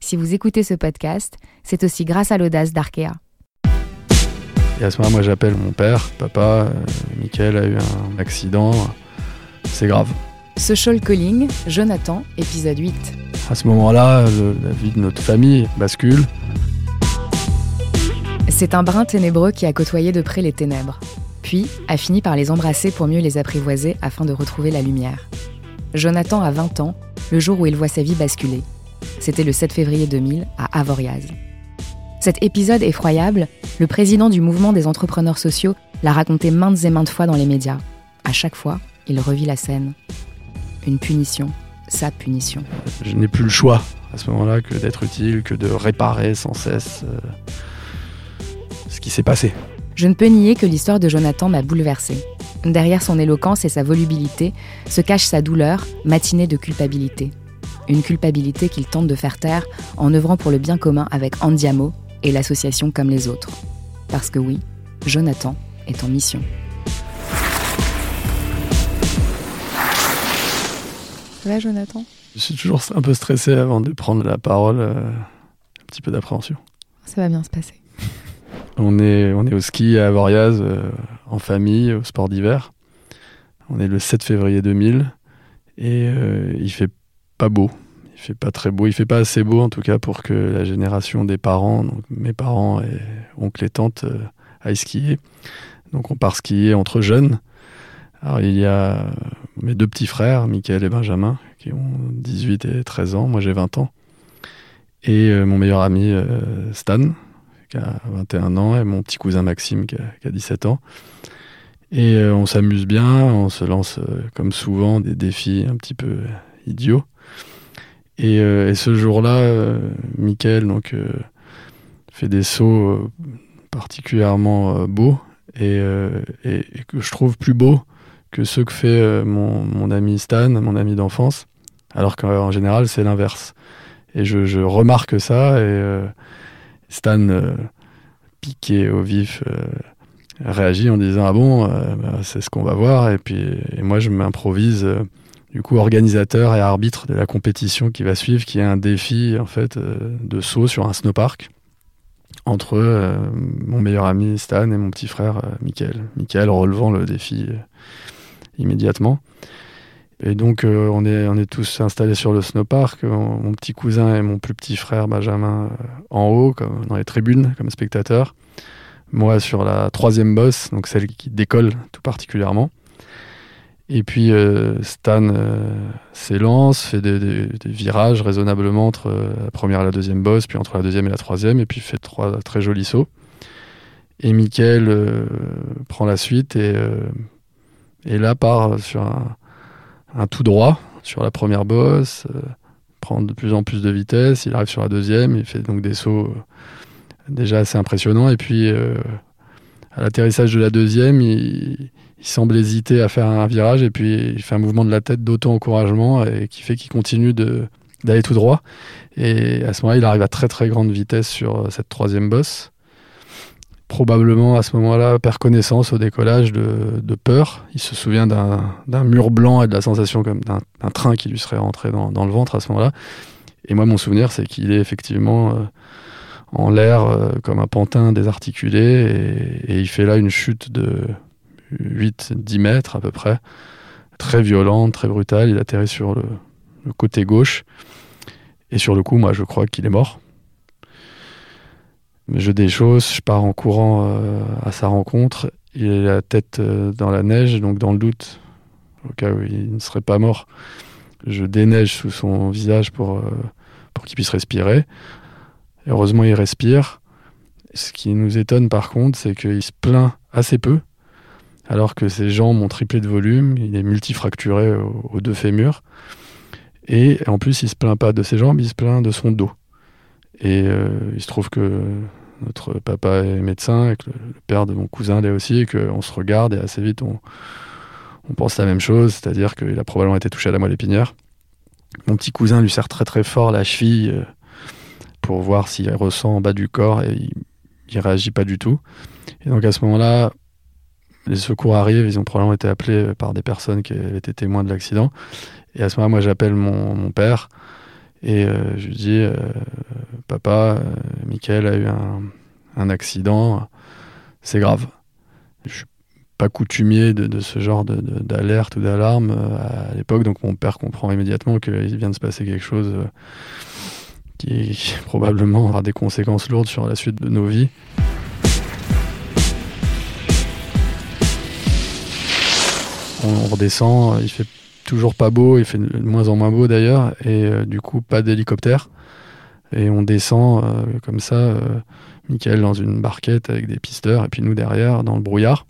si vous écoutez ce podcast, c'est aussi grâce à l'audace d'Arkea. Et à ce moment-là, moi j'appelle mon père, papa, euh, Michael a eu un accident, c'est grave. Social Calling, Jonathan, épisode 8. À ce moment-là, la vie de notre famille bascule. C'est un brin ténébreux qui a côtoyé de près les ténèbres, puis a fini par les embrasser pour mieux les apprivoiser afin de retrouver la lumière. Jonathan a 20 ans, le jour où il voit sa vie basculer. C'était le 7 février 2000 à Avoriaz. Cet épisode effroyable, le président du mouvement des entrepreneurs sociaux l'a raconté maintes et maintes fois dans les médias. À chaque fois, il revit la scène. Une punition, sa punition. Je n'ai plus le choix à ce moment-là que d'être utile, que de réparer sans cesse euh, ce qui s'est passé. Je ne peux nier que l'histoire de Jonathan m'a bouleversée. Derrière son éloquence et sa volubilité se cache sa douleur, matinée de culpabilité. Une culpabilité qu'il tente de faire taire en œuvrant pour le bien commun avec Andiamo et l'association comme les autres. Parce que oui, Jonathan est en mission. Ça va Jonathan? Je suis toujours un peu stressé avant de prendre la parole, euh, un petit peu d'appréhension. Ça va bien se passer. On est, on est au ski à Avoriaz, euh, en famille, au sport d'hiver. On est le 7 février 2000 et euh, il fait pas beau. Il fait pas très beau. Il fait pas assez beau en tout cas pour que la génération des parents, donc mes parents et oncles et tantes, euh, aillent skier. Donc on part skier entre jeunes. Alors il y a mes deux petits frères, Michael et Benjamin, qui ont 18 et 13 ans. Moi j'ai 20 ans. Et mon meilleur ami Stan, qui a 21 ans, et mon petit cousin Maxime, qui a, 17 ans. Et euh, on s'amuse bien, on se lance, euh, comme souvent, des défis un petit peu idiots. Et, euh, ce jour-là, Michael donc, fait des sauts particulièrement beaux et, que je trouve plus beaux que ceux que fait mon, mon, ami Stan, mon ami d'enfance, alors qu'en général, c'est l'inverse. Et je, je, remarque ça et Stan, euh, piqué au vif, euh, réagit en disant Ah bon, euh, bah, c'est ce qu'on va voir. Et puis moi, je m'improvise du coup organisateur et arbitre de la compétition qui va suivre, qui est un défi en fait de saut sur un snowpark entre mon meilleur ami Stan et mon petit frère Michael. Michael relevant le défi immédiatement. Et donc, euh, on, est, tous installés sur le snowpark. Mon, petit cousin et mon plus petit frère Benjamin euh, en haut, comme, dans les tribunes, comme spectateurs. Moi sur la troisième bosse, donc celle qui décolle tout particulièrement. Et puis euh, Stan s'élance, fait des, virages raisonnablement entre la première et la deuxième bosse, puis entre la deuxième et la troisième, et puis fait trois très jolis sauts. Et Michael prend la suite et, et là part sur un, un tout droit sur la première bosse, euh, prend de plus en plus de vitesse, il arrive sur la deuxième, il fait donc des sauts euh, déjà assez impressionnants, et puis euh, l'atterrissage de la deuxième, il, semble hésiter à faire un virage, et puis il fait un mouvement de la tête d'auto-encouragement, et qui fait qu'il continue d'aller tout droit, et à ce moment-là, il arrive à très très grande vitesse sur cette troisième bosse, probablement à ce moment-là perd connaissance au décollage de, peur. Il se souvient d'un mur blanc et de la sensation comme d'un train qui lui serait rentré dans, le ventre à ce moment-là. Et moi, mon souvenir, c'est qu'il est effectivement euh, en l'air euh, comme un pantin désarticulé et, il fait là une chute de 8-10 mètres à peu près, très violente, très brutale. Il atterrit sur le côté gauche. Et sur le coup, moi, je crois qu'il est mort je déchausse, je pars en courant euh, à sa rencontre. Il a la tête euh, dans la neige, donc dans le doute, au cas où il ne serait pas mort, je déneige sous son visage pour, pour qu'il puisse respirer. Heureusement, il respire. Ce qui nous étonne par contre, c'est qu'il se plaint assez peu, alors que ses jambes ont triplé de volume, il est multifracturé aux, deux fémurs. Et en plus, il se plaint pas de ses jambes, il se plaint de son dos. Et il se trouve que notre papa est médecin, et que le, père de mon cousin l'est aussi, et qu'on se regarde et assez vite on, on pense la même chose, c'est-à-dire qu'il a probablement été touché à la moelle épinière. Mon petit cousin lui serre très très fort la cheville euh, pour voir s'il ressent en bas du corps et il, il réagit pas du tout. Et donc à ce moment-là, les secours arrivent, ils ont probablement été appelés par des personnes qui avaient été témoins de l'accident. Et à ce moment-là, moi j'appelle mon, père et euh, je lui dis euh, Papa, Michael a eu un, accident, c'est grave. Je suis pas coutumier de, ce genre d'alerte ou d'alarme euh, à l'époque, donc mon père comprend immédiatement qu'il vient de se passer quelque chose euh, qui, probablement aura des conséquences lourdes sur la suite de nos vies. On, redescend, il fait toujours pas beau, il fait de moins en moins beau d'ailleurs, et euh, du coup pas d'hélicoptère. Et on descend comme ça, Michael dans une barquette avec des pisteurs, et puis nous derrière dans le brouillard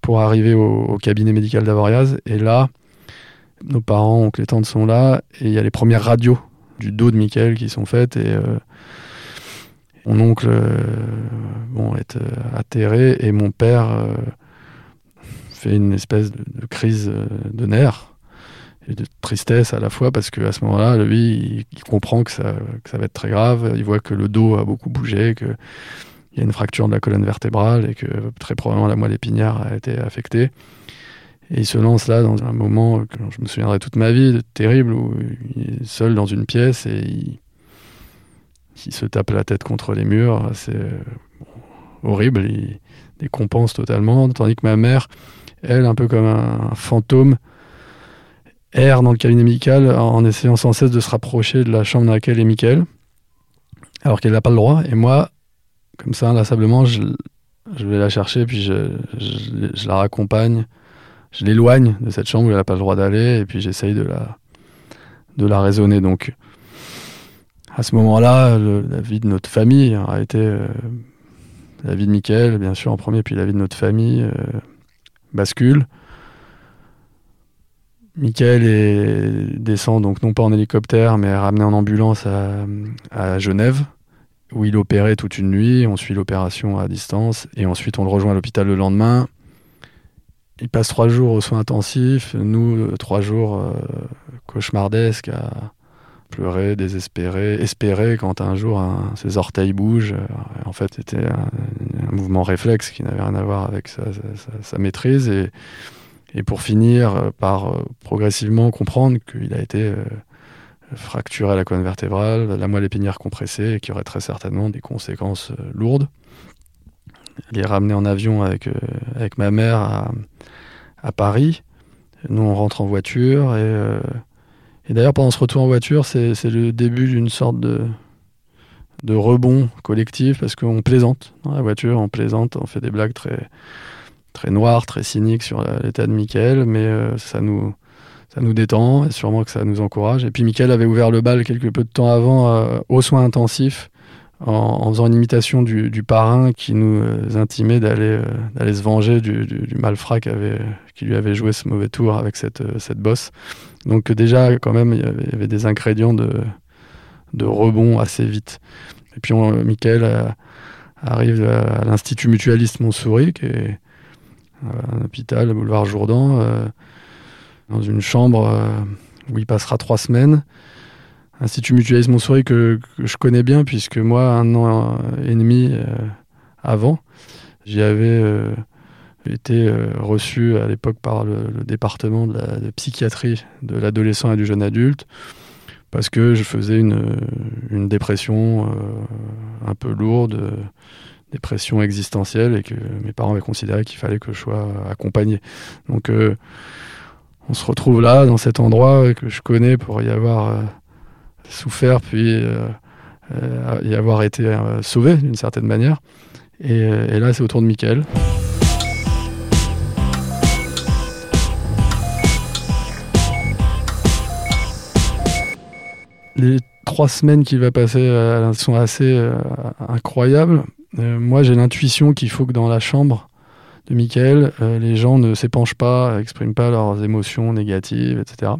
pour arriver au, cabinet médical d'Avoriaz. Et là, nos parents, oncles et tantes sont là, et il y a les premières radios du dos de Michael qui sont faites, et euh, mon oncle euh, bon, est euh, atterré, et mon père fait une espèce de, crise de nerfs et de tristesse à la fois parce qu'à ce moment-là, lui, il, comprend que ça, que ça, va être très grave. Il voit que le dos a beaucoup bougé, que il y a une fracture de la colonne vertébrale et que très probablement la moelle épinière a été affectée. Et il se lance là dans un moment que je me souviendrai toute ma vie, terrible, où il est seul dans une pièce et il, se tape la tête contre les murs. C'est horrible, il décompense totalement. Tandis que ma mère, elle, un peu comme un, fantôme, erre dans le cabinet médical en essayant sans cesse de se rapprocher de la chambre dans laquelle est Michael, alors qu'elle n'a pas le droit. Et moi, comme ça, inlassablement, je, vais la chercher, puis je, la raccompagne, je l'éloigne de cette chambre où elle n'a pas le droit d'aller, et puis j'essaye de la, de la raisonner. Donc, à ce moment-là, la vie de notre famille a été euh, la vie de Michael, bien sûr, en premier, puis la vie de notre famille euh, bascule. Michael descend donc non pas en hélicoptère, mais ramené en ambulance à Genève où il opérait toute une nuit. On suit l'opération à distance et ensuite on le rejoint à l'hôpital le lendemain. Il passe trois jours aux soins intensifs. Nous, euh, trois jours euh, cauchemardesques à pleurer, désespérer, espérer quand un jour ses orteils bougent. Euh, en fait, c'était un, mouvement réflexe qui n'avait rien à voir avec sa, maîtrise. Et, pour finir par progressivement comprendre qu'il a été fracturé à la colonne vertébrale, la moelle épinière compressée, et qui aurait très certainement des conséquences lourdes. Il est ramené en avion avec, euh, avec ma mère à, à, Paris. Nous, on rentre en voiture. Et, euh, et d'ailleurs, pendant ce retour en voiture, c'est le début d'une sorte de, de rebond collectif, parce qu'on plaisante dans la voiture, on plaisante, on fait des blagues très, très noires, très cyniques sur l'état de Michael, mais ça nous ça nous détend et sûrement que ça nous encourage. Et puis Michael avait ouvert le bal quelques peu de temps avant euh, aux soins intensifs en, faisant une imitation du, parrain qui nous euh, intimait d'aller euh, d'aller se venger du, malfrat qui, avait, qui lui avait joué ce mauvais tour avec cette, cette bosse. Donc déjà quand même il y avait, des ingrédients de, de rebond assez vite. Et puis on, Michael arrive à, l'Institut Mutualiste Montsouris qui est un hôpital, boulevard Jourdan dans une chambre euh, où il passera trois semaines. Institut Mutualisme Montsouris que, que, je connais bien puisque moi, un an et demi euh, avant, j'y avais euh, été reçu à l'époque par le, département de, la, psychiatrie de l'adolescent et du jeune adulte parce que je faisais une, une dépression un peu lourde, dépression existentielle et que mes parents avaient considéré qu'il fallait que je sois accompagné. Donc on se retrouve là, dans cet endroit que je connais pour y avoir euh, souffert, puis euh, euh, y avoir été sauvé d'une certaine manière. Et, là, c'est autour de Michael. Les trois semaines qu'il va passer sont assez incroyables. moi, j'ai l'intuition qu'il faut que dans la chambre, de Michael, euh, les gens ne s'épanchent pas, n'expriment pas leurs émotions négatives, etc.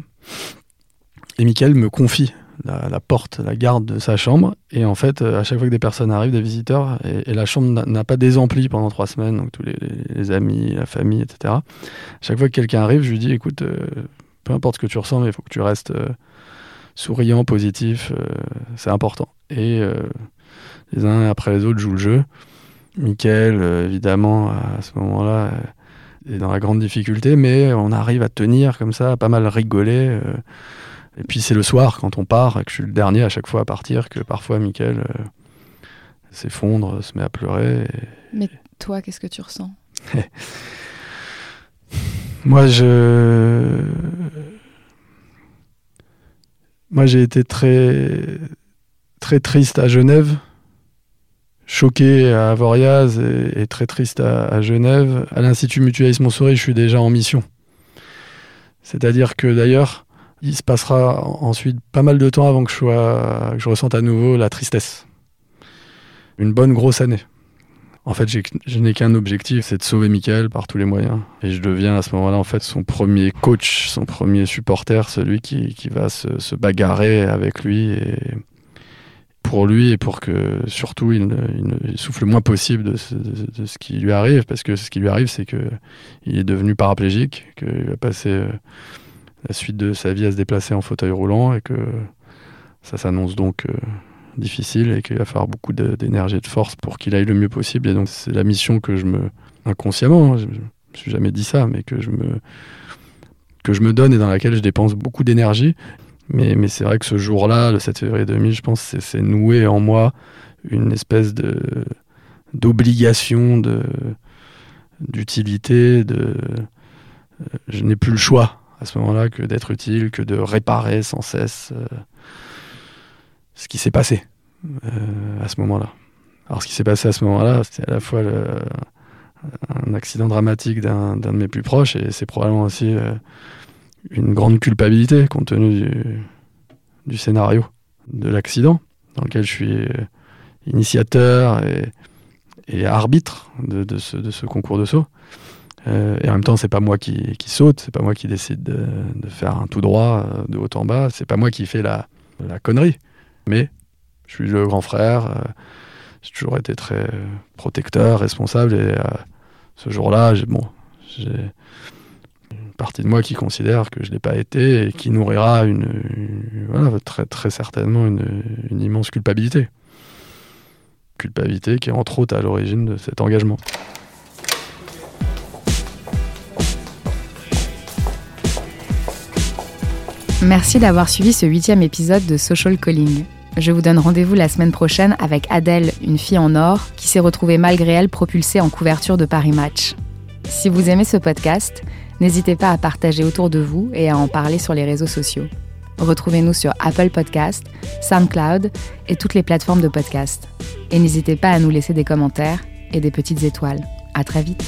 Et Michael me confie la, porte, la garde de sa chambre. Et en fait, à chaque fois que des personnes arrivent, des visiteurs, et, la chambre n'a pas désempli pendant trois semaines, donc tous les, amis, la famille, etc. À chaque fois que quelqu'un arrive, je lui dis, écoute, peu importe ce que tu ressens, mais il faut que tu restes souriant, positif, c'est important. Et les uns après les autres jouent le jeu. Michael, évidemment, à ce moment-là, est dans la grande difficulté, mais on arrive à tenir comme ça, pas mal rigoler. Et puis c'est le soir, quand on part, et que je suis le dernier à chaque fois à partir, que parfois Michael euh, s'effondre, se met à pleurer. Mais toi, qu'est-ce que tu ressens? Moi, je. Moi, j'ai été très, très triste à Genève, choqué à Avoriaz et, très triste à, Genève. À l'Institut Mutualisme Montsouris, je suis déjà en mission. C'est-à-dire que d'ailleurs, il se passera ensuite pas mal de temps avant que je, que ressente à nouveau la tristesse. Une bonne grosse année. En fait, je n'ai qu'un objectif, c'est de sauver Michael par tous les moyens. Et je deviens à ce moment-là, en fait, son premier coach, son premier supporter, celui qui, va se, bagarrer avec lui et pour lui et pour que surtout il, il, souffle le moins possible de ce, qui lui arrive. Parce que ce qui lui arrive, c'est qu'il est devenu paraplégique, qu'il va passer euh, la suite de sa vie à se déplacer en fauteuil roulant et que ça s'annonce donc euh, difficile et qu'il va falloir beaucoup d'énergie et de force pour qu'il aille le mieux possible. Et donc c'est la mission que je me inconsciemment, hein, je, ne me suis jamais dit ça, mais que je me que je me donne et dans laquelle je dépense beaucoup d'énergie. Mais, mais c'est vrai que ce jour-là, le 7 février 2000, je pense, c'est, c'est noué en moi une espèce de d'obligation, de d'utilité, de je n'ai plus le choix à ce moment-là que d'être utile, que de réparer sans cesse euh, ce qui s'est passé euh, à ce moment-là. Alors ce qui s'est passé à ce moment-là, c'est à la fois un accident dramatique d'un de mes plus proches et c'est probablement aussi euh, une grande culpabilité compte tenu du, scénario de l'accident dans lequel je suis initiateur et, arbitre de, ce, de, ce, concours de saut. Euh, et en même temps, c'est pas moi qui, qui saute, c'est pas moi qui décide de, faire un tout droit euh, de haut en bas, c'est pas moi qui fais la, connerie. Mais je suis le grand frère, euh, j'ai toujours été très protecteur, responsable, et ce jour-là, j'ai bon, une partie de moi qui considère que je l'ai pas été et qui nourrira très certainement une, une immense culpabilité. Culpabilité qui est entre autres à l'origine de cet engagement. Merci d'avoir suivi ce huitième épisode de Social Calling. Je vous donne rendez-vous la semaine prochaine avec Adèle, une fille en or, qui s'est retrouvée malgré elle propulsée en couverture de Paris Match. Si vous aimez ce podcast, n'hésitez pas à partager autour de vous et à en parler sur les réseaux sociaux. Retrouvez-nous sur Apple Podcast, SoundCloud et toutes les plateformes de podcast. Et n'hésitez pas à nous laisser des commentaires et des petites étoiles. À très vite.